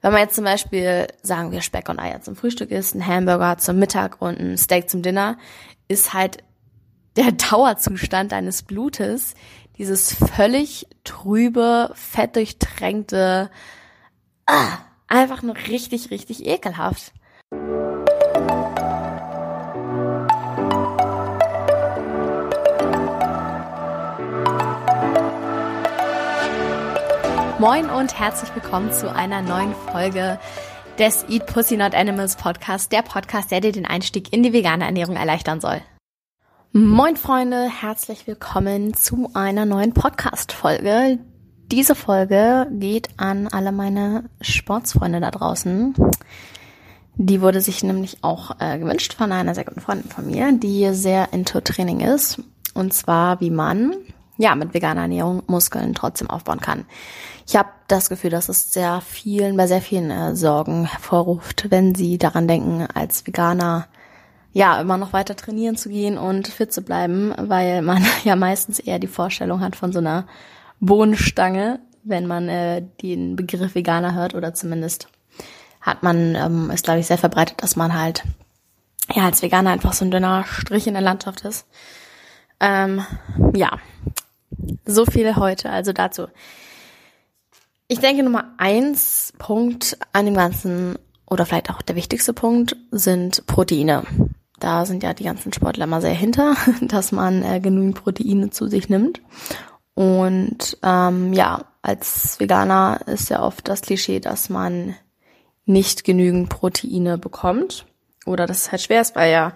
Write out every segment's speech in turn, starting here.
Wenn man jetzt zum Beispiel, sagen wir, Speck und Eier zum Frühstück isst, ein Hamburger zum Mittag und ein Steak zum Dinner, ist halt der Dauerzustand deines Blutes dieses völlig trübe, fettdurchtränkte, ah, einfach nur richtig, richtig ekelhaft. Moin und herzlich willkommen zu einer neuen Folge des Eat Pussy Not Animals Podcast, der Podcast, der dir den Einstieg in die vegane Ernährung erleichtern soll. Moin Freunde, herzlich willkommen zu einer neuen Podcast-Folge. Diese Folge geht an alle meine Sportsfreunde da draußen. Die wurde sich nämlich auch äh, gewünscht von einer sehr guten Freundin von mir, die sehr into Training ist. Und zwar, wie man ja mit veganer Ernährung Muskeln trotzdem aufbauen kann. Ich habe das Gefühl, dass es sehr vielen, bei sehr vielen äh, Sorgen hervorruft, wenn sie daran denken, als Veganer ja immer noch weiter trainieren zu gehen und fit zu bleiben, weil man ja meistens eher die Vorstellung hat von so einer Bohnenstange, wenn man äh, den Begriff Veganer hört oder zumindest hat man, ähm, ist glaube ich sehr verbreitet, dass man halt ja als Veganer einfach so ein dünner Strich in der Landschaft ist. Ähm, ja, so viel heute also dazu. Ich denke, Nummer eins Punkt an dem Ganzen oder vielleicht auch der wichtigste Punkt sind Proteine. Da sind ja die ganzen Sportler immer sehr hinter, dass man äh, genügend Proteine zu sich nimmt. Und ähm, ja, als Veganer ist ja oft das Klischee, dass man nicht genügend Proteine bekommt. Oder dass es halt schwer ist, weil ja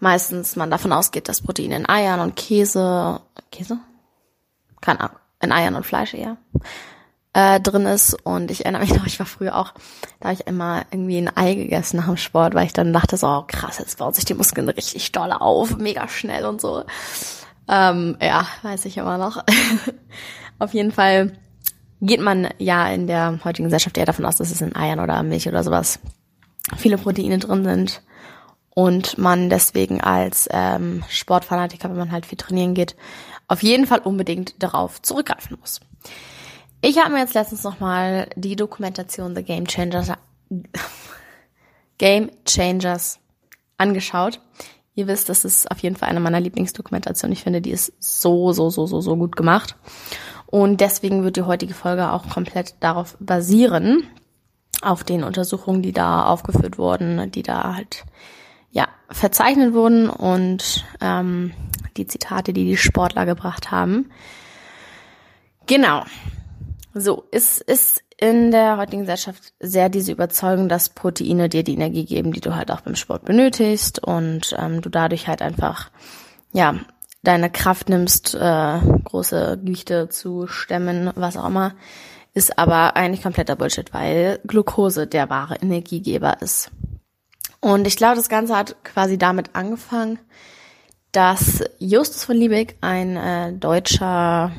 meistens man davon ausgeht, dass Proteine in Eiern und Käse, Käse? Keine Ahnung, in Eiern und Fleisch eher, äh, drin ist. Und ich erinnere mich noch, ich war früher auch, da habe ich immer irgendwie ein Ei gegessen nach dem Sport, weil ich dann dachte so, oh, krass, jetzt bauen sich die Muskeln richtig doll auf, mega schnell und so. Ähm, ja, weiß ich immer noch. auf jeden Fall geht man ja in der heutigen Gesellschaft eher davon aus, dass es in Eiern oder Milch oder sowas viele Proteine drin sind und man deswegen als ähm, Sportfanatiker, wenn man halt viel trainieren geht, auf jeden Fall unbedingt darauf zurückgreifen muss. Ich habe mir jetzt letztens nochmal die Dokumentation The Game Changers Game Changers angeschaut. Ihr wisst, das ist auf jeden Fall eine meiner Lieblingsdokumentationen. Ich finde, die ist so, so, so, so, so gut gemacht. Und deswegen wird die heutige Folge auch komplett darauf basieren, auf den Untersuchungen, die da aufgeführt wurden, die da halt ja verzeichnet wurden und ähm, die Zitate, die die Sportler gebracht haben. Genau. So, es ist in der heutigen Gesellschaft sehr diese Überzeugung, dass Proteine dir die Energie geben, die du halt auch beim Sport benötigst und ähm, du dadurch halt einfach, ja, deine Kraft nimmst, äh, große Gewichte zu stemmen, was auch immer, ist aber eigentlich kompletter Bullshit, weil Glucose der wahre Energiegeber ist. Und ich glaube, das Ganze hat quasi damit angefangen, dass Justus von Liebig, ein äh, deutscher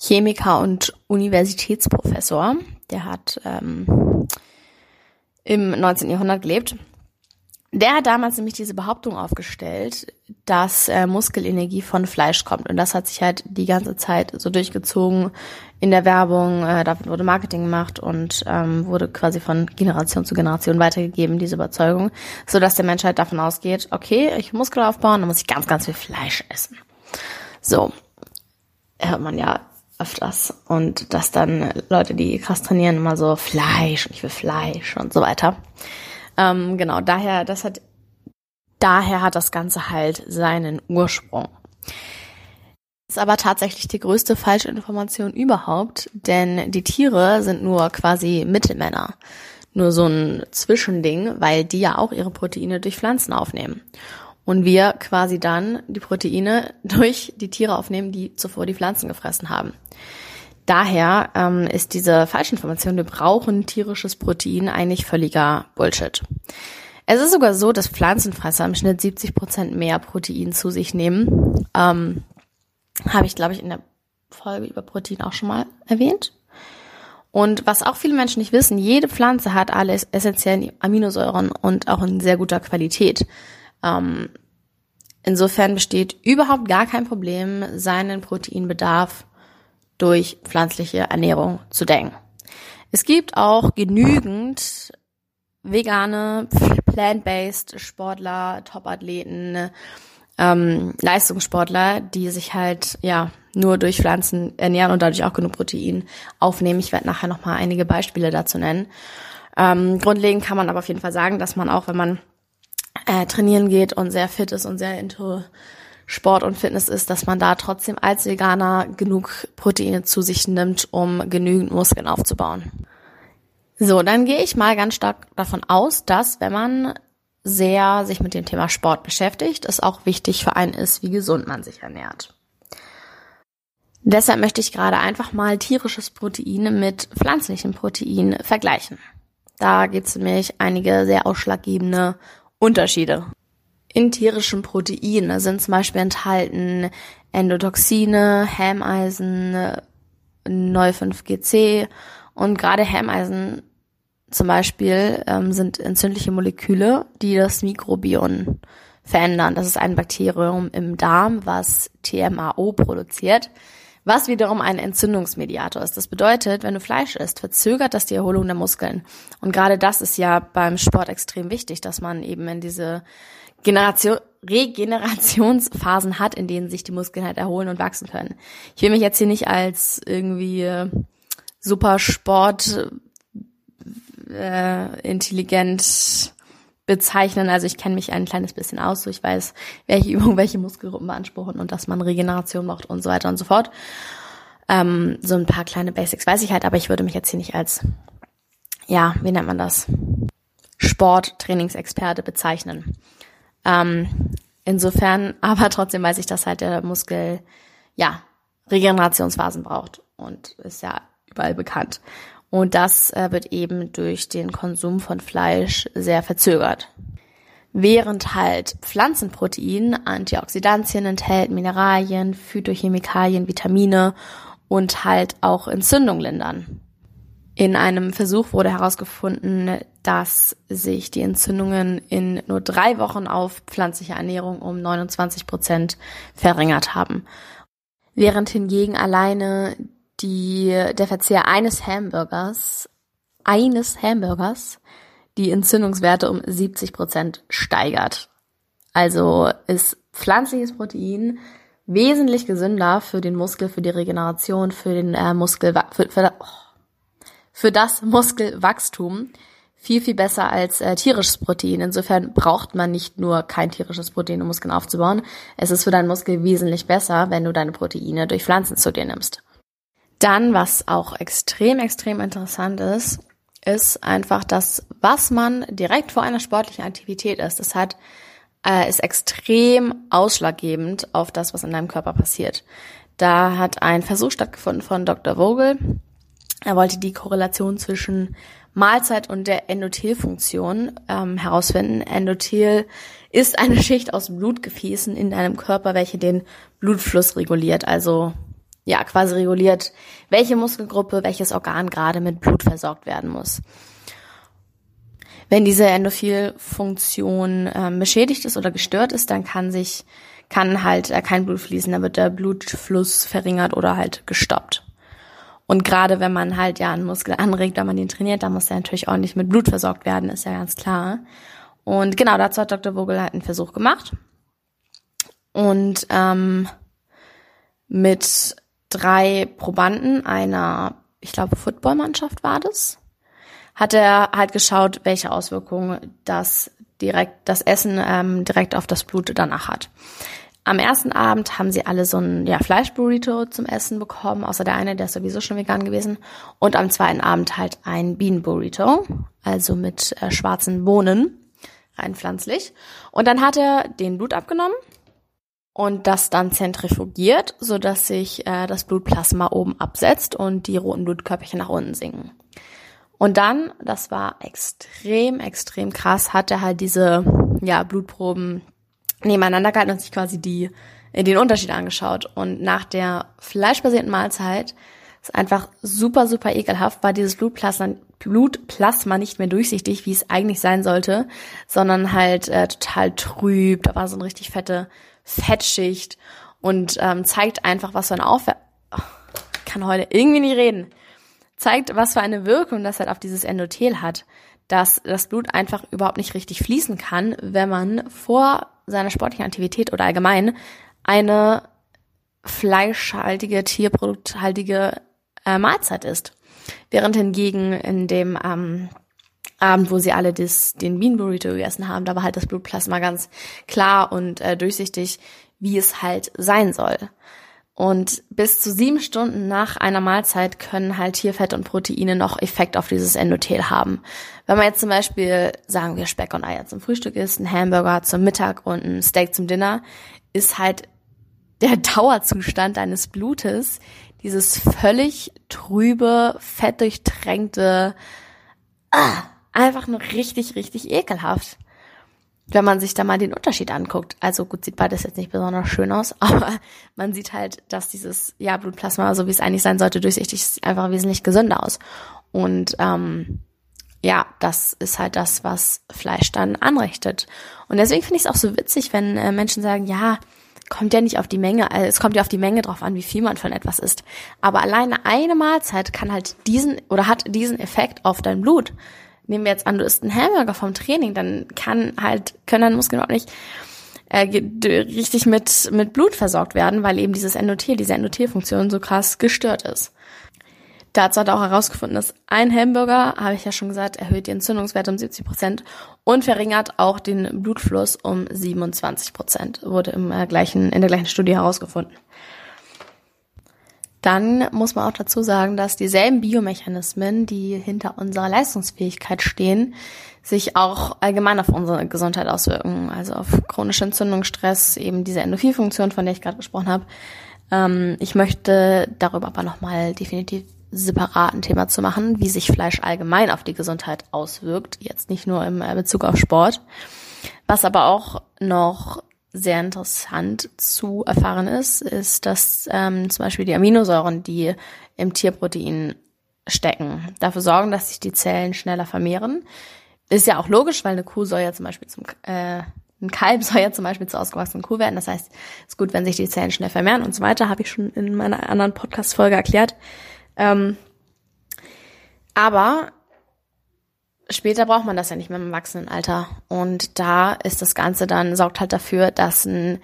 Chemiker und Universitätsprofessor. Der hat ähm, im 19. Jahrhundert gelebt. Der hat damals nämlich diese Behauptung aufgestellt, dass äh, Muskelenergie von Fleisch kommt. Und das hat sich halt die ganze Zeit so durchgezogen in der Werbung. Äh, da wurde Marketing gemacht und ähm, wurde quasi von Generation zu Generation weitergegeben, diese Überzeugung. So dass der Mensch halt davon ausgeht, okay, ich Muskel aufbauen, dann muss ich ganz, ganz viel Fleisch essen. So. Hört man ja öfters. Und dass dann Leute, die krass trainieren, immer so Fleisch, ich will Fleisch und so weiter. Ähm, genau, daher, das hat, daher hat das Ganze halt seinen Ursprung. Ist aber tatsächlich die größte falsche Information überhaupt, denn die Tiere sind nur quasi Mittelmänner. Nur so ein Zwischending, weil die ja auch ihre Proteine durch Pflanzen aufnehmen und wir quasi dann die Proteine durch die Tiere aufnehmen, die zuvor die Pflanzen gefressen haben. Daher ähm, ist diese Falschinformation, wir brauchen tierisches Protein, eigentlich völliger Bullshit. Es ist sogar so, dass Pflanzenfresser im Schnitt 70 Prozent mehr Protein zu sich nehmen. Ähm, Habe ich, glaube ich, in der Folge über Protein auch schon mal erwähnt. Und was auch viele Menschen nicht wissen, jede Pflanze hat alle essentiellen Aminosäuren und auch in sehr guter Qualität. Ähm, insofern besteht überhaupt gar kein Problem, seinen Proteinbedarf durch pflanzliche Ernährung zu decken. Es gibt auch genügend vegane, plant-based Sportler, Topathleten, ähm, Leistungssportler, die sich halt ja nur durch Pflanzen ernähren und dadurch auch genug Protein aufnehmen. Ich werde nachher noch mal einige Beispiele dazu nennen. Ähm, grundlegend kann man aber auf jeden Fall sagen, dass man auch, wenn man äh, trainieren geht und sehr fit ist und sehr into Sport und Fitness ist, dass man da trotzdem als Veganer genug Proteine zu sich nimmt, um genügend Muskeln aufzubauen. So, dann gehe ich mal ganz stark davon aus, dass wenn man sehr sich mit dem Thema Sport beschäftigt, es auch wichtig für einen ist, wie gesund man sich ernährt. Deshalb möchte ich gerade einfach mal tierisches Protein mit pflanzlichem Protein vergleichen. Da gibt es nämlich einige sehr ausschlaggebende Unterschiede. In tierischen Proteinen sind zum Beispiel enthalten Endotoxine, Hämeisen, Neu5GC und gerade Hämeisen zum Beispiel ähm, sind entzündliche Moleküle, die das Mikrobiom verändern. Das ist ein Bakterium im Darm, was TMAO produziert, was wiederum ein Entzündungsmediator ist. Das bedeutet, wenn du Fleisch isst, verzögert das die Erholung der Muskeln. Und gerade das ist ja beim Sport extrem wichtig, dass man eben in diese Generation, Regenerationsphasen hat, in denen sich die Muskeln halt erholen und wachsen können. Ich will mich jetzt hier nicht als irgendwie äh, super Sport äh, intelligent bezeichnen. Also ich kenne mich ein kleines bisschen aus, so ich weiß, welche Übungen welche Muskelgruppen beanspruchen und dass man Regeneration macht und so weiter und so fort. Ähm, so ein paar kleine Basics weiß ich halt, aber ich würde mich jetzt hier nicht als, ja, wie nennt man das? Sport-Trainingsexperte bezeichnen. Ähm, insofern, aber trotzdem weiß ich, dass halt der Muskel, ja, Regenerationsphasen braucht und ist ja überall bekannt. Und das äh, wird eben durch den Konsum von Fleisch sehr verzögert. Während halt Pflanzenprotein Antioxidantien enthält, Mineralien, Phytochemikalien, Vitamine und halt auch Entzündung lindern. In einem Versuch wurde herausgefunden, dass sich die Entzündungen in nur drei Wochen auf pflanzliche Ernährung um 29 Prozent verringert haben. Während hingegen alleine die, der Verzehr eines Hamburgers, eines Hamburgers, die Entzündungswerte um 70 Prozent steigert. Also ist pflanzliches Protein wesentlich gesünder für den Muskel, für die Regeneration, für den äh, Muskel, für, für, oh, für das Muskelwachstum viel, viel besser als äh, tierisches Protein. Insofern braucht man nicht nur kein tierisches Protein, um Muskeln aufzubauen. Es ist für deinen Muskel wesentlich besser, wenn du deine Proteine durch Pflanzen zu dir nimmst. Dann, was auch extrem, extrem interessant ist, ist einfach das, was man direkt vor einer sportlichen Aktivität ist. Das hat, äh, ist extrem ausschlaggebend auf das, was in deinem Körper passiert. Da hat ein Versuch stattgefunden von Dr. Vogel. Er wollte die Korrelation zwischen Mahlzeit und der Endothelfunktion ähm, herausfinden. Endothel ist eine Schicht aus Blutgefäßen in deinem Körper, welche den Blutfluss reguliert. Also ja quasi reguliert, welche Muskelgruppe, welches Organ gerade mit Blut versorgt werden muss. Wenn diese Endothel-Funktion ähm, beschädigt ist oder gestört ist, dann kann sich kann halt äh, kein Blut fließen, dann wird der Blutfluss verringert oder halt gestoppt. Und gerade wenn man halt ja einen Muskel anregt, wenn man den trainiert, dann muss der natürlich nicht mit Blut versorgt werden, ist ja ganz klar. Und genau dazu hat Dr. Vogel halt einen Versuch gemacht. Und ähm, mit drei Probanden einer, ich glaube, Footballmannschaft war das, hat er halt geschaut, welche Auswirkungen das direkt, das Essen ähm, direkt auf das Blut danach hat. Am ersten Abend haben sie alle so ein ja, Fleischburrito zum Essen bekommen, außer der eine, der ist sowieso schon vegan gewesen. Und am zweiten Abend halt ein Bienenburrito, also mit äh, schwarzen Bohnen, rein pflanzlich. Und dann hat er den Blut abgenommen und das dann zentrifugiert, so dass sich äh, das Blutplasma oben absetzt und die roten Blutkörperchen nach unten sinken. Und dann, das war extrem, extrem krass, hat er halt diese ja, Blutproben nebeneinander gehalten und sich quasi die, äh, den Unterschied angeschaut. Und nach der fleischbasierten Mahlzeit ist einfach super, super ekelhaft, war dieses Blutplasma, Blutplasma nicht mehr durchsichtig, wie es eigentlich sein sollte, sondern halt äh, total trüb. Da war so eine richtig fette Fettschicht und ähm, zeigt einfach, was für eine Aufwärts... Oh, kann heute irgendwie nicht reden. zeigt, was für eine Wirkung das halt auf dieses Endothel hat, dass das Blut einfach überhaupt nicht richtig fließen kann, wenn man vor seiner sportlichen Aktivität oder allgemein eine fleischhaltige, tierprodukthaltige äh, Mahlzeit ist. Während hingegen in dem ähm, Abend, wo sie alle das, den Bean Burrito gegessen haben, da war halt das Blutplasma ganz klar und äh, durchsichtig, wie es halt sein soll. Und bis zu sieben Stunden nach einer Mahlzeit können halt Tierfett und Proteine noch Effekt auf dieses Endothel haben. Wenn man jetzt zum Beispiel, sagen wir, Speck und Eier zum Frühstück isst, ein Hamburger zum Mittag und ein Steak zum Dinner, ist halt der Dauerzustand deines Blutes dieses völlig trübe, fettdurchtränkte, ah, einfach nur richtig, richtig ekelhaft. Wenn man sich da mal den Unterschied anguckt. Also gut, sieht beides jetzt nicht besonders schön aus, aber man sieht halt, dass dieses ja, Blutplasma, so wie es eigentlich sein sollte, durchsichtig ist, einfach wesentlich gesünder aus. Und ähm, ja, das ist halt das, was Fleisch dann anrichtet. Und deswegen finde ich es auch so witzig, wenn äh, Menschen sagen, ja, kommt ja nicht auf die Menge, also es kommt ja auf die Menge drauf an, wie viel man von etwas isst. Aber alleine eine Mahlzeit kann halt diesen oder hat diesen Effekt auf dein Blut. Nehmen wir jetzt an, du isst einen Hamburger vom Training, dann kann halt, können deine Muskeln auch nicht äh, richtig mit, mit Blut versorgt werden, weil eben dieses Endothel, diese Endothelfunktion so krass gestört ist. Dazu hat er auch herausgefunden, dass ein Hamburger, habe ich ja schon gesagt, erhöht die Entzündungswerte um 70 Prozent und verringert auch den Blutfluss um 27 Prozent. Wurde im äh, gleichen, in der gleichen Studie herausgefunden. Dann muss man auch dazu sagen, dass dieselben Biomechanismen, die hinter unserer Leistungsfähigkeit stehen, sich auch allgemein auf unsere Gesundheit auswirken. Also auf chronische Entzündung, Stress, eben diese Endorphinfunktion, von der ich gerade gesprochen habe. Ähm, ich möchte darüber aber nochmal definitiv separaten Thema zu machen, wie sich Fleisch allgemein auf die Gesundheit auswirkt, jetzt nicht nur im äh, Bezug auf Sport. Was aber auch noch sehr interessant zu erfahren ist, ist, dass ähm, zum Beispiel die Aminosäuren, die im Tierprotein stecken, dafür sorgen, dass sich die Zellen schneller vermehren. Ist ja auch logisch, weil eine Kuh soll ja zum Beispiel zum äh, ein Kalb soll ja zum Beispiel zur ausgewachsenen Kuh werden. Das heißt, es ist gut, wenn sich die Zellen schnell vermehren und so weiter. Habe ich schon in meiner anderen Podcast-Folge erklärt. Ähm, aber später braucht man das ja nicht mehr im Erwachsenenalter. Und da ist das Ganze dann, sorgt halt dafür, dass ein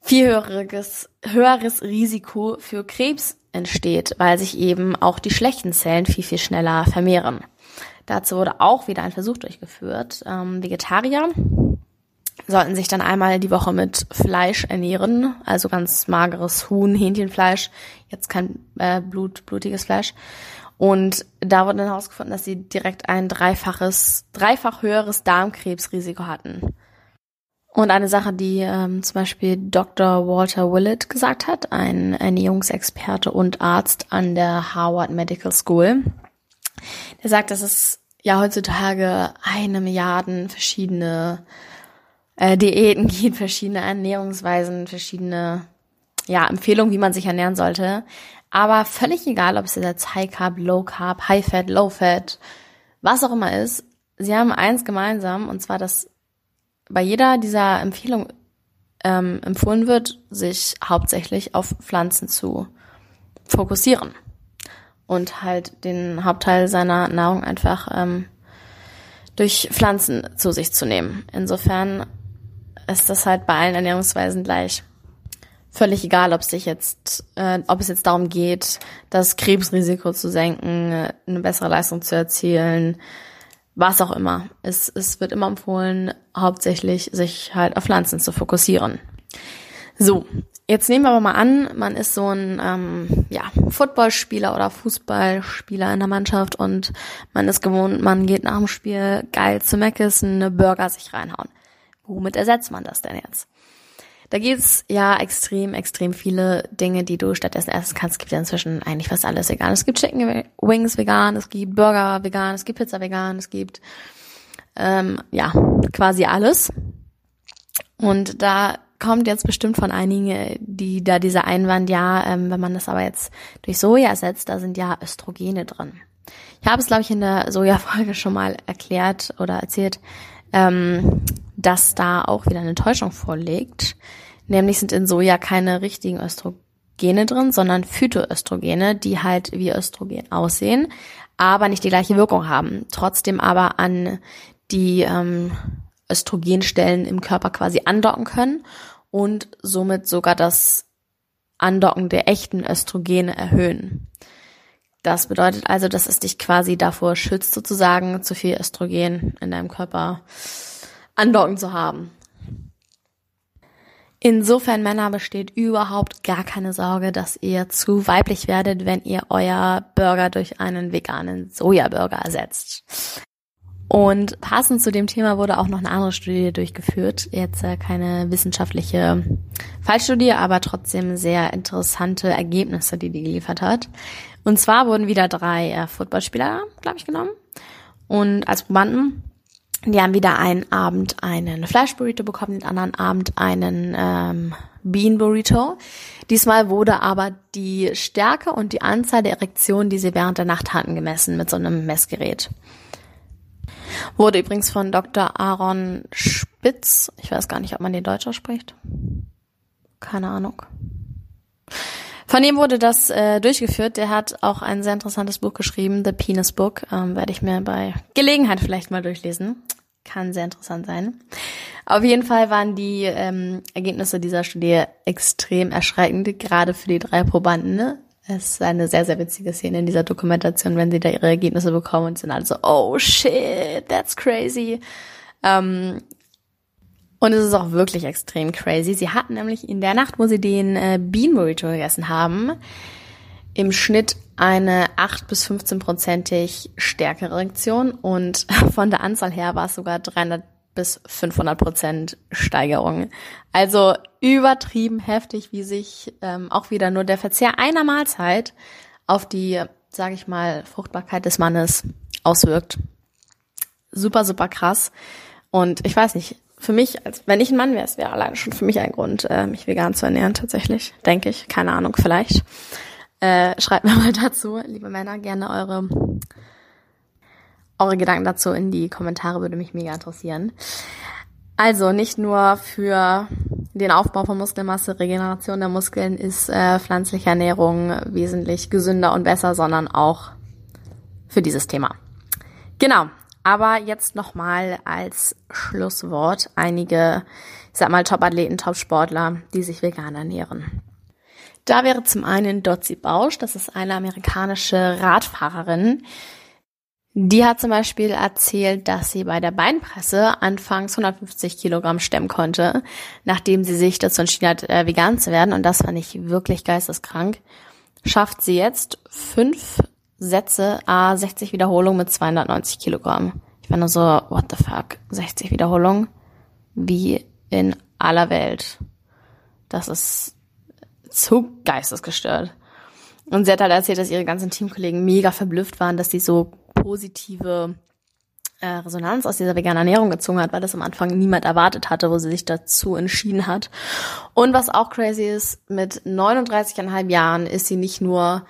viel höheres, höheres Risiko für Krebs entsteht, weil sich eben auch die schlechten Zellen viel, viel schneller vermehren. Dazu wurde auch wieder ein Versuch durchgeführt. Ähm, Vegetarier sollten sich dann einmal die Woche mit Fleisch ernähren, also ganz mageres Huhn, Hähnchenfleisch, jetzt kein äh, Blut, blutiges Fleisch. Und da wurde dann herausgefunden, dass sie direkt ein dreifaches, dreifach höheres Darmkrebsrisiko hatten. Und eine Sache, die ähm, zum Beispiel Dr. Walter Willett gesagt hat, ein Ernährungsexperte und Arzt an der Harvard Medical School, der sagt, dass es ja heutzutage eine Milliarden verschiedene äh, Diäten gibt, verschiedene Ernährungsweisen, verschiedene ja, Empfehlungen, wie man sich ernähren sollte. Aber völlig egal, ob es jetzt High Carb, Low Carb, High Fat, Low Fat, was auch immer ist, sie haben eins gemeinsam, und zwar, dass bei jeder dieser Empfehlungen ähm, empfohlen wird, sich hauptsächlich auf Pflanzen zu fokussieren und halt den Hauptteil seiner Nahrung einfach ähm, durch Pflanzen zu sich zu nehmen. Insofern ist das halt bei allen Ernährungsweisen gleich. Völlig egal, ob es sich jetzt, äh, ob es jetzt darum geht, das Krebsrisiko zu senken, eine bessere Leistung zu erzielen, was auch immer. Es, es wird immer empfohlen, hauptsächlich sich halt auf Pflanzen zu fokussieren. So, jetzt nehmen wir aber mal an, man ist so ein ähm, ja, Footballspieler oder Fußballspieler in der Mannschaft und man ist gewohnt, man geht nach dem Spiel geil zu Mc's eine Burger sich reinhauen. Womit ersetzt man das denn jetzt? Da gibt's ja extrem, extrem viele Dinge, die du stattdessen essen kannst. Es gibt ja inzwischen eigentlich fast alles vegan. Es gibt Chicken Wings vegan, es gibt Burger vegan, es gibt Pizza vegan, es gibt ähm, ja quasi alles. Und da kommt jetzt bestimmt von einigen, die da dieser Einwand, ja, ähm, wenn man das aber jetzt durch Soja ersetzt, da sind ja Östrogene drin. Ich habe es, glaube ich, in der Soja-Folge schon mal erklärt oder erzählt, ähm, dass da auch wieder eine Täuschung vorliegt. Nämlich sind in Soja keine richtigen Östro Östrogene drin, sondern Phytoöstrogene, die halt wie Östrogen aussehen, aber nicht die gleiche Wirkung haben. Trotzdem aber an die ähm, Östrogenstellen im Körper quasi andocken können und somit sogar das Andocken der echten Östrogene erhöhen. Das bedeutet also, dass es dich quasi davor schützt, sozusagen zu viel Östrogen in deinem Körper andocken zu haben. Insofern, Männer, besteht überhaupt gar keine Sorge, dass ihr zu weiblich werdet, wenn ihr euer Burger durch einen veganen Sojaburger ersetzt. Und passend zu dem Thema wurde auch noch eine andere Studie durchgeführt. Jetzt äh, keine wissenschaftliche Fallstudie, aber trotzdem sehr interessante Ergebnisse, die die geliefert hat. Und zwar wurden wieder drei äh, Footballspieler, glaube ich, genommen. Und als Probanden die haben wieder einen Abend einen Flash Burrito bekommen, den anderen Abend einen ähm, Bean Burrito. Diesmal wurde aber die Stärke und die Anzahl der Erektionen, die sie während der Nacht hatten, gemessen mit so einem Messgerät. Wurde übrigens von Dr. Aaron Spitz, ich weiß gar nicht, ob man den Deutsch ausspricht. Keine Ahnung. Von ihm wurde das äh, durchgeführt. Der hat auch ein sehr interessantes Buch geschrieben, The Penis Book. Ähm, Werde ich mir bei Gelegenheit vielleicht mal durchlesen. Kann sehr interessant sein. Auf jeden Fall waren die ähm, Ergebnisse dieser Studie extrem erschreckend, gerade für die drei Probanden. Ne? Es ist eine sehr, sehr witzige Szene in dieser Dokumentation, wenn sie da ihre Ergebnisse bekommen und sind alle so, oh shit, that's crazy. Ähm, und es ist auch wirklich extrem crazy. Sie hatten nämlich in der Nacht, wo sie den äh, Bean Burrito gegessen haben, im Schnitt eine 8 bis 15-prozentig stärkere Erektion und von der Anzahl her war es sogar 300 bis 500 Prozent Steigerung. Also übertrieben heftig, wie sich ähm, auch wieder nur der Verzehr einer Mahlzeit auf die, sage ich mal, Fruchtbarkeit des Mannes auswirkt. Super, super krass. Und ich weiß nicht, für mich, als wenn ich ein Mann wäre, es wäre alleine schon für mich ein Grund, äh, mich vegan zu ernähren, tatsächlich. Denke ich. Keine Ahnung, vielleicht. Äh, schreibt mir mal dazu, liebe Männer, gerne eure, eure Gedanken dazu in die Kommentare, würde mich mega interessieren. Also nicht nur für den Aufbau von Muskelmasse, Regeneration der Muskeln ist äh, pflanzliche Ernährung wesentlich gesünder und besser, sondern auch für dieses Thema. Genau, aber jetzt nochmal als Schlusswort einige, ich sag mal, Top-Athleten, Top-Sportler, die sich vegan ernähren. Da wäre zum einen Dotzi Bausch, das ist eine amerikanische Radfahrerin. Die hat zum Beispiel erzählt, dass sie bei der Beinpresse anfangs 150 Kilogramm stemmen konnte, nachdem sie sich dazu entschieden hat, äh, vegan zu werden. Und das fand ich wirklich geisteskrank. Schafft sie jetzt fünf Sätze, a 60 Wiederholungen mit 290 Kilogramm. Ich war nur so, what the fuck, 60 Wiederholungen? Wie in aller Welt. Das ist so geistesgestört. Und sie hat halt erzählt, dass ihre ganzen Teamkollegen mega verblüfft waren, dass sie so positive äh, Resonanz aus dieser veganen Ernährung gezogen hat, weil das am Anfang niemand erwartet hatte, wo sie sich dazu entschieden hat. Und was auch crazy ist, mit 39,5 Jahren ist sie nicht nur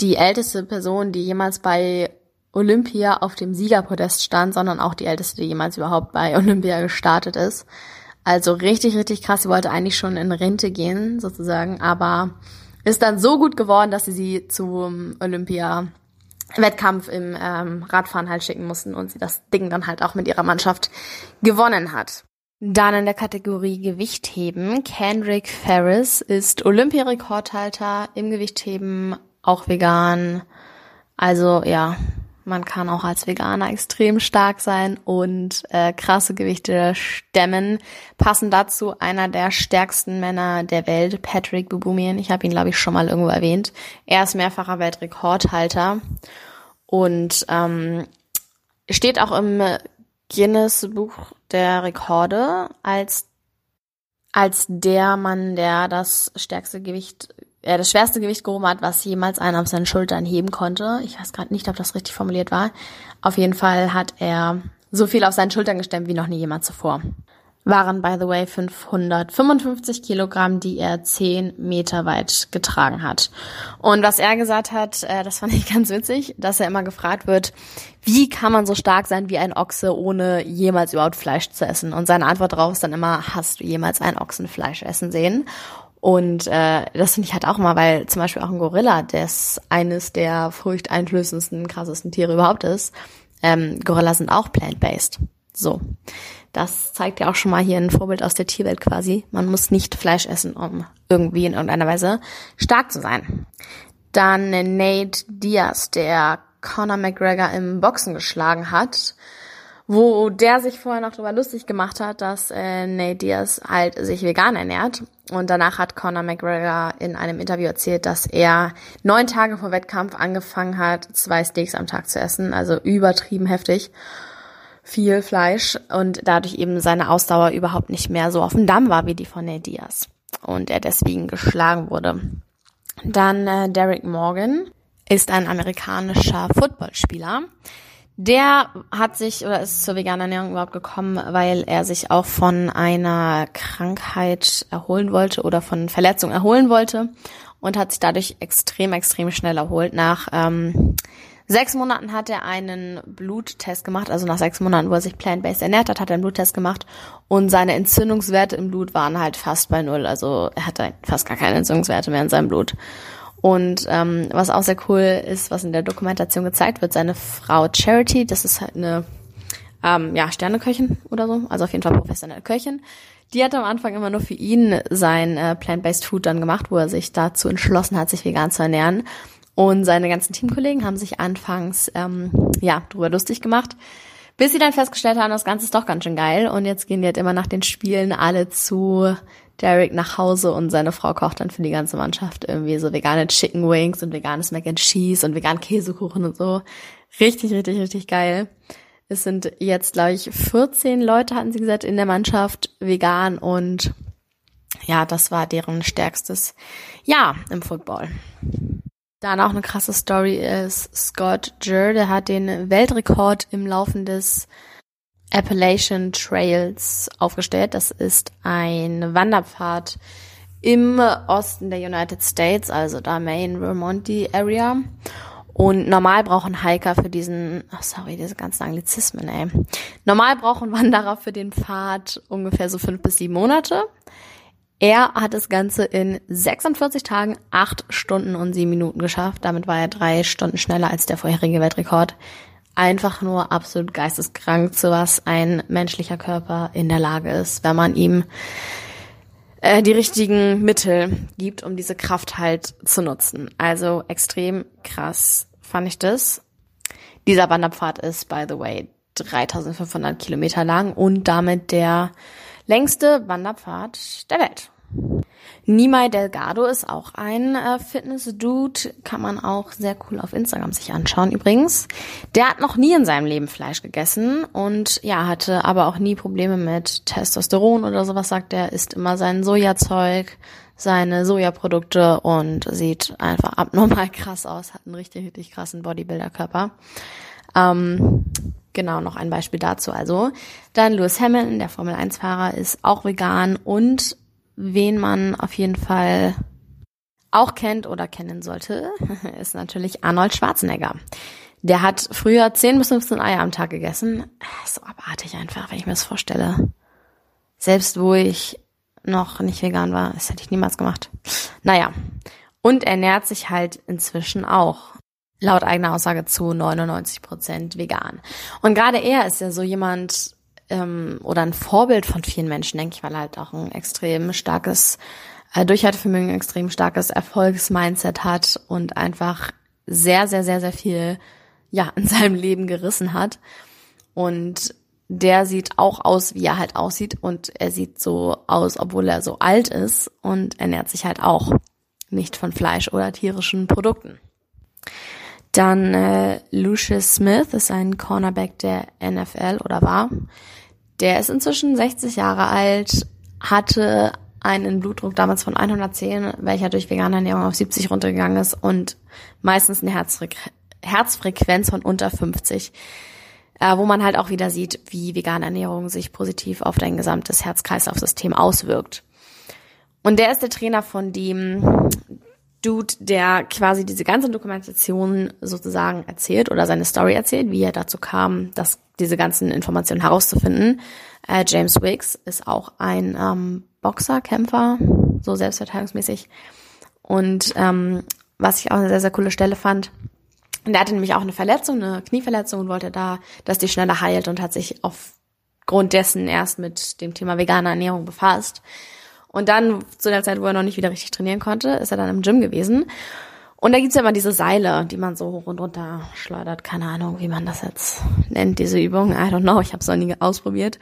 die älteste Person, die jemals bei Olympia auf dem Siegerpodest stand, sondern auch die älteste, die jemals überhaupt bei Olympia gestartet ist. Also richtig, richtig krass. Sie wollte eigentlich schon in Rente gehen, sozusagen, aber ist dann so gut geworden, dass sie sie zum Olympia Wettkampf im ähm, Radfahren halt schicken mussten und sie das Ding dann halt auch mit ihrer Mannschaft gewonnen hat. Dann in der Kategorie Gewichtheben. Kendrick Ferris ist Olympiarekordhalter im Gewichtheben auch vegan. Also ja, man kann auch als Veganer extrem stark sein und äh, krasse Gewichte stemmen. Passen dazu einer der stärksten Männer der Welt, Patrick Bubumian. Ich habe ihn, glaube ich, schon mal irgendwo erwähnt. Er ist mehrfacher Weltrekordhalter und ähm, steht auch im Guinness Buch der Rekorde als als der Mann, der das stärkste Gewicht er das schwerste Gewicht gehoben hat, was jemals einer auf seinen Schultern heben konnte. Ich weiß gerade nicht, ob das richtig formuliert war. Auf jeden Fall hat er so viel auf seinen Schultern gestemmt wie noch nie jemand zuvor. Waren, by the way, 555 Kilogramm, die er 10 Meter weit getragen hat. Und was er gesagt hat, äh, das fand ich ganz witzig, dass er immer gefragt wird, wie kann man so stark sein wie ein Ochse, ohne jemals überhaupt Fleisch zu essen? Und seine Antwort darauf ist dann immer, hast du jemals ein Ochsenfleisch essen sehen? Und äh, das finde ich halt auch immer, weil zum Beispiel auch ein Gorilla, das eines der furchteinflößendsten, krassesten Tiere überhaupt ist, ähm, Gorillas sind auch plant-based. So. Das zeigt ja auch schon mal hier ein Vorbild aus der Tierwelt quasi. Man muss nicht Fleisch essen, um irgendwie in irgendeiner Weise stark zu sein. Dann Nate Diaz, der Conor McGregor im Boxen geschlagen hat, wo der sich vorher noch darüber lustig gemacht hat, dass äh, Nate Diaz halt sich vegan ernährt. Und danach hat Conor McGregor in einem Interview erzählt, dass er neun Tage vor Wettkampf angefangen hat, zwei Steaks am Tag zu essen, also übertrieben heftig viel Fleisch und dadurch eben seine Ausdauer überhaupt nicht mehr so auf dem Damm war wie die von Nate Diaz und er deswegen geschlagen wurde. Dann äh, Derek Morgan ist ein amerikanischer Footballspieler. Der hat sich oder ist zur veganen Ernährung überhaupt gekommen, weil er sich auch von einer Krankheit erholen wollte oder von Verletzung erholen wollte und hat sich dadurch extrem, extrem schnell erholt. Nach ähm, sechs Monaten hat er einen Bluttest gemacht, also nach sechs Monaten, wo er sich plant-based ernährt hat, hat er einen Bluttest gemacht und seine Entzündungswerte im Blut waren halt fast bei null. Also er hatte fast gar keine Entzündungswerte mehr in seinem Blut. Und ähm, was auch sehr cool ist, was in der Dokumentation gezeigt wird, seine Frau Charity, das ist halt eine ähm, ja, Sterneköchin oder so, also auf jeden Fall professionelle Köchin. Die hat am Anfang immer nur für ihn sein äh, Plant-Based Food dann gemacht, wo er sich dazu entschlossen hat, sich vegan zu ernähren. Und seine ganzen Teamkollegen haben sich anfangs ähm, ja drüber lustig gemacht, bis sie dann festgestellt haben, das Ganze ist doch ganz schön geil. Und jetzt gehen die halt immer nach den Spielen alle zu Derek nach Hause und seine Frau kocht dann für die ganze Mannschaft irgendwie so vegane Chicken Wings und veganes Mac and Cheese und veganen Käsekuchen und so. Richtig, richtig, richtig geil. Es sind jetzt, glaube ich, 14 Leute, hatten sie gesagt, in der Mannschaft vegan und ja, das war deren stärkstes Jahr im Football. Dann auch eine krasse Story ist Scott Jur, der hat den Weltrekord im Laufen des Appalachian Trails aufgestellt. Das ist ein Wanderpfad im Osten der United States, also da Maine, Vermont, die Area. Und normal brauchen Hiker für diesen, oh sorry, diese ganzen Anglizismen, ey. Normal brauchen Wanderer für den Pfad ungefähr so fünf bis sieben Monate. Er hat das Ganze in 46 Tagen, 8 Stunden und 7 Minuten geschafft. Damit war er drei Stunden schneller als der vorherige Weltrekord. Einfach nur absolut geisteskrank, zu was ein menschlicher Körper in der Lage ist, wenn man ihm äh, die richtigen Mittel gibt, um diese Kraft halt zu nutzen. Also extrem krass fand ich das. Dieser Wanderpfad ist, by the way, 3500 Kilometer lang und damit der längste Wanderpfad der Welt. Nimai Delgado ist auch ein äh, Fitness-Dude, kann man auch sehr cool auf Instagram sich anschauen übrigens. Der hat noch nie in seinem Leben Fleisch gegessen und ja, hatte aber auch nie Probleme mit Testosteron oder sowas, sagt er, isst immer sein Sojazeug, seine Sojaprodukte und sieht einfach abnormal krass aus, hat einen richtig, richtig krassen Bodybuilder-Körper. Ähm, Genau, noch ein Beispiel dazu. Also dann Lewis Hamilton, der Formel 1 Fahrer, ist auch vegan und wen man auf jeden Fall auch kennt oder kennen sollte, ist natürlich Arnold Schwarzenegger. Der hat früher 10 bis 15 Eier am Tag gegessen. So abartig einfach, wenn ich mir das vorstelle. Selbst wo ich noch nicht vegan war, das hätte ich niemals gemacht. Naja. Und ernährt sich halt inzwischen auch laut eigener Aussage zu 99 Prozent vegan. Und gerade er ist ja so jemand ähm, oder ein Vorbild von vielen Menschen, denke ich, weil er halt auch ein extrem starkes äh, Durchhaltevermögen, extrem starkes Erfolgsmindset hat und einfach sehr, sehr, sehr, sehr viel ja in seinem Leben gerissen hat. Und der sieht auch aus, wie er halt aussieht und er sieht so aus, obwohl er so alt ist und ernährt sich halt auch nicht von Fleisch oder tierischen Produkten. Dann äh, Lucius Smith ist ein Cornerback der NFL oder war. Der ist inzwischen 60 Jahre alt, hatte einen Blutdruck damals von 110, welcher durch vegane Ernährung auf 70 runtergegangen ist und meistens eine Herzfre Herzfrequenz von unter 50, äh, wo man halt auch wieder sieht, wie vegane Ernährung sich positiv auf dein gesamtes Herz-Kreislauf-System auswirkt. Und der ist der Trainer von dem Dude, der quasi diese ganze Dokumentation sozusagen erzählt oder seine Story erzählt, wie er dazu kam, dass diese ganzen Informationen herauszufinden. Äh, James Wicks ist auch ein ähm, Boxer, Kämpfer, so selbstverteidigungsmäßig. Und ähm, was ich auch eine sehr, sehr coole Stelle fand, der hatte nämlich auch eine Verletzung, eine Knieverletzung und wollte da, dass die schneller heilt und hat sich aufgrund dessen erst mit dem Thema vegane Ernährung befasst. Und dann, zu der Zeit, wo er noch nicht wieder richtig trainieren konnte, ist er dann im Gym gewesen. Und da gibt's ja immer diese Seile, die man so hoch und runter schleudert. Keine Ahnung, wie man das jetzt nennt, diese Übung. I don't know, ich habe es noch nie ausprobiert.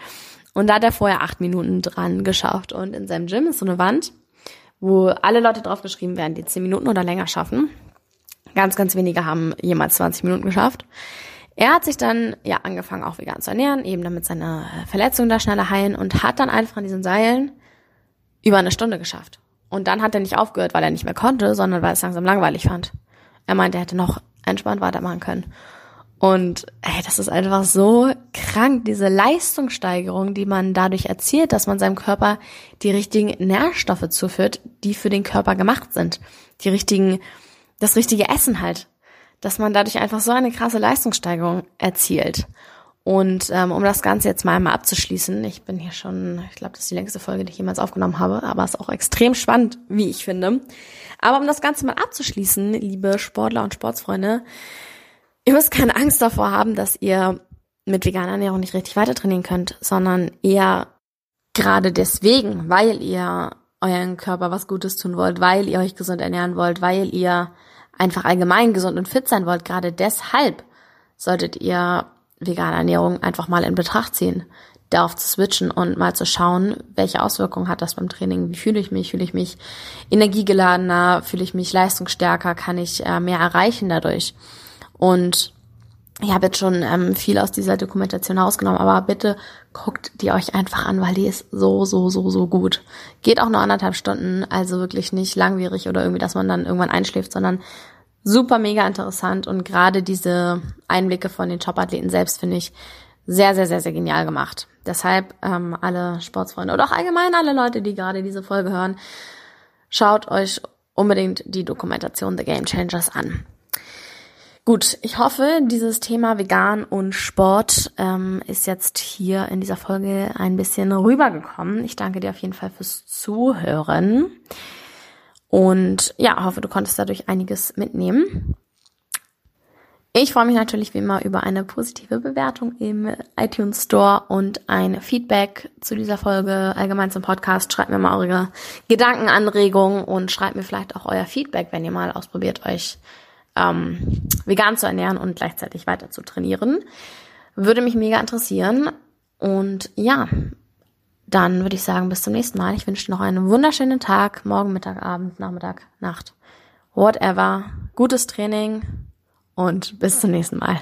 Und da hat er vorher acht Minuten dran geschafft. Und in seinem Gym ist so eine Wand, wo alle Leute draufgeschrieben werden, die zehn Minuten oder länger schaffen. Ganz, ganz wenige haben jemals 20 Minuten geschafft. Er hat sich dann ja angefangen, auch vegan zu ernähren, eben damit seine Verletzungen da schneller heilen und hat dann einfach an diesen Seilen über eine Stunde geschafft. Und dann hat er nicht aufgehört, weil er nicht mehr konnte, sondern weil er es langsam langweilig fand. Er meinte, er hätte noch entspannt weitermachen können. Und ey, das ist einfach so krank, diese Leistungssteigerung, die man dadurch erzielt, dass man seinem Körper die richtigen Nährstoffe zuführt, die für den Körper gemacht sind. Die richtigen, das richtige Essen halt. Dass man dadurch einfach so eine krasse Leistungssteigerung erzielt. Und ähm, um das Ganze jetzt mal einmal abzuschließen, ich bin hier schon, ich glaube, das ist die längste Folge, die ich jemals aufgenommen habe, aber ist auch extrem spannend, wie ich finde. Aber um das Ganze mal abzuschließen, liebe Sportler und Sportsfreunde, ihr müsst keine Angst davor haben, dass ihr mit veganer Ernährung nicht richtig weiter trainieren könnt, sondern eher gerade deswegen, weil ihr euren Körper was Gutes tun wollt, weil ihr euch gesund ernähren wollt, weil ihr einfach allgemein gesund und fit sein wollt, gerade deshalb solltet ihr vegane Ernährung einfach mal in Betracht ziehen, darauf zu switchen und mal zu schauen, welche Auswirkungen hat das beim Training, wie fühle ich mich, fühle ich mich energiegeladener, fühle ich mich leistungsstärker, kann ich äh, mehr erreichen dadurch. Und ich habe jetzt schon ähm, viel aus dieser Dokumentation rausgenommen, aber bitte guckt die euch einfach an, weil die ist so, so, so, so gut. Geht auch nur anderthalb Stunden, also wirklich nicht langwierig oder irgendwie, dass man dann irgendwann einschläft, sondern super mega interessant und gerade diese Einblicke von den Top-Athleten selbst finde ich sehr, sehr, sehr, sehr genial gemacht. Deshalb ähm, alle Sportsfreunde oder auch allgemein alle Leute, die gerade diese Folge hören, schaut euch unbedingt die Dokumentation The Game Changers an. Gut, ich hoffe, dieses Thema Vegan und Sport ähm, ist jetzt hier in dieser Folge ein bisschen rübergekommen. Ich danke dir auf jeden Fall fürs Zuhören. Und ja, hoffe, du konntest dadurch einiges mitnehmen. Ich freue mich natürlich wie immer über eine positive Bewertung im iTunes Store und ein Feedback zu dieser Folge, allgemein zum Podcast. Schreibt mir mal eure Gedanken, Anregungen und schreibt mir vielleicht auch euer Feedback, wenn ihr mal ausprobiert, euch ähm, vegan zu ernähren und gleichzeitig weiter zu trainieren. Würde mich mega interessieren. Und ja, dann würde ich sagen, bis zum nächsten Mal. Ich wünsche noch einen wunderschönen Tag, morgen, Mittag, Abend, Nachmittag, Nacht, whatever. Gutes Training und bis zum nächsten Mal.